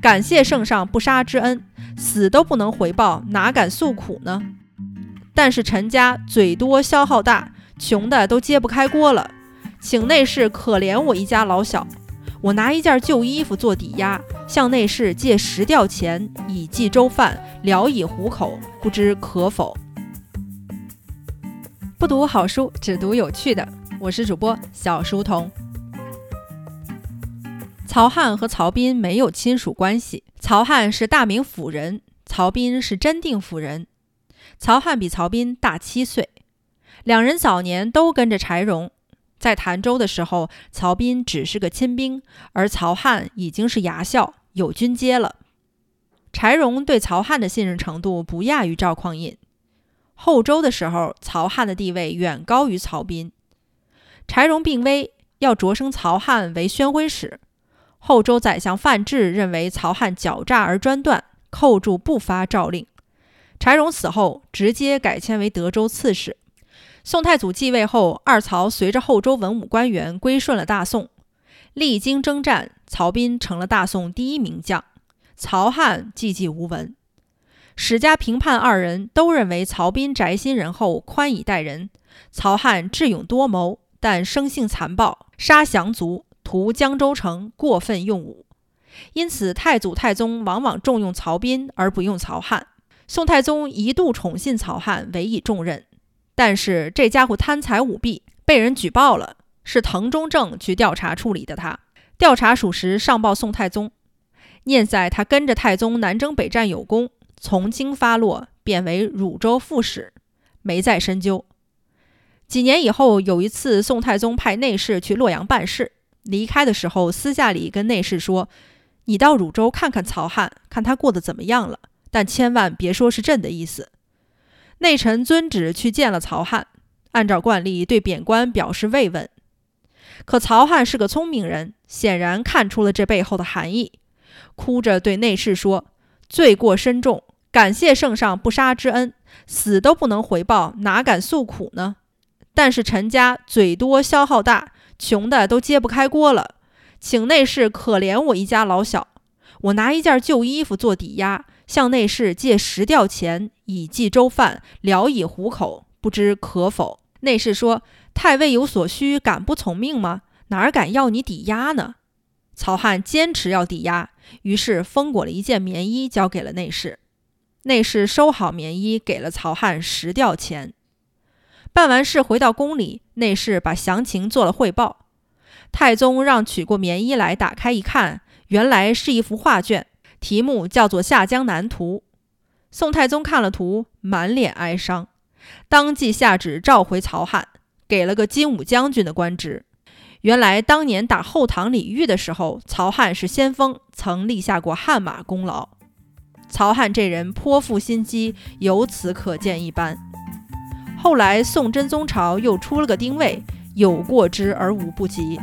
感谢圣上不杀之恩，死都不能回报，哪敢诉苦呢？但是陈家嘴多消耗大，穷的都揭不开锅了，请内侍可怜我一家老小。我拿一件旧衣服做抵押，向内侍借十吊钱，以济粥饭，聊以糊口，不知可否？不读好书，只读有趣的。我是主播小书童。曹汉和曹彬没有亲属关系，曹汉是大名府人，曹彬是真定府人。曹汉比曹彬大七岁，两人早年都跟着柴荣。在潭州的时候，曹彬只是个亲兵，而曹汉已经是牙校，有军阶了。柴荣对曹汉的信任程度不亚于赵匡胤。后周的时候，曹汉的地位远高于曹彬。柴荣病危，要擢升曹汉为宣徽使。后周宰相范质认为曹汉狡诈而专断，扣住不发诏令。柴荣死后，直接改迁为德州刺史。宋太祖继位后，二曹随着后周文武官员归顺了大宋。历经征战，曹彬成了大宋第一名将，曹汉寂寂无闻。史家评判二人都认为曹彬宅心仁厚，宽以待人；曹汉智勇多谋，但生性残暴，杀降卒，屠江州城，过分用武。因此，太祖、太宗往往重用曹彬而不用曹汉。宋太宗一度宠信曹汉，委以重任。但是这家伙贪财舞弊，被人举报了，是滕中正去调查处理的。他调查属实，上报宋太宗。念在他跟着太宗南征北战有功，从轻发落，贬为汝州副使，没再深究。几年以后，有一次，宋太宗派内侍去洛阳办事，离开的时候，私下里跟内侍说：“你到汝州看看曹汉，看他过得怎么样了，但千万别说是朕的意思。”内臣遵旨去见了曹汉，按照惯例对贬官表示慰问。可曹汉是个聪明人，显然看出了这背后的含义，哭着对内侍说：“罪过深重，感谢圣上不杀之恩，死都不能回报，哪敢诉苦呢？但是陈家嘴多消耗大，穷的都揭不开锅了，请内侍可怜我一家老小。我拿一件旧衣服做抵押。”向内侍借十吊钱以济粥饭，聊以糊口，不知可否？内侍说：“太尉有所需，敢不从命吗？哪敢要你抵押呢？”曹汉坚持要抵押，于是封裹了一件棉衣交给了内侍。内侍收好棉衣，给了曹汉十吊钱。办完事回到宫里，内侍把详情做了汇报。太宗让取过棉衣来，打开一看，原来是一幅画卷。题目叫做《下江南图》。宋太宗看了图，满脸哀伤，当即下旨召回曹汉，给了个金武将军的官职。原来当年打后唐李煜的时候，曹汉是先锋，曾立下过汗马功劳。曹汉这人颇负心机，由此可见一斑。后来宋真宗朝又出了个丁谓，有过之而无不及。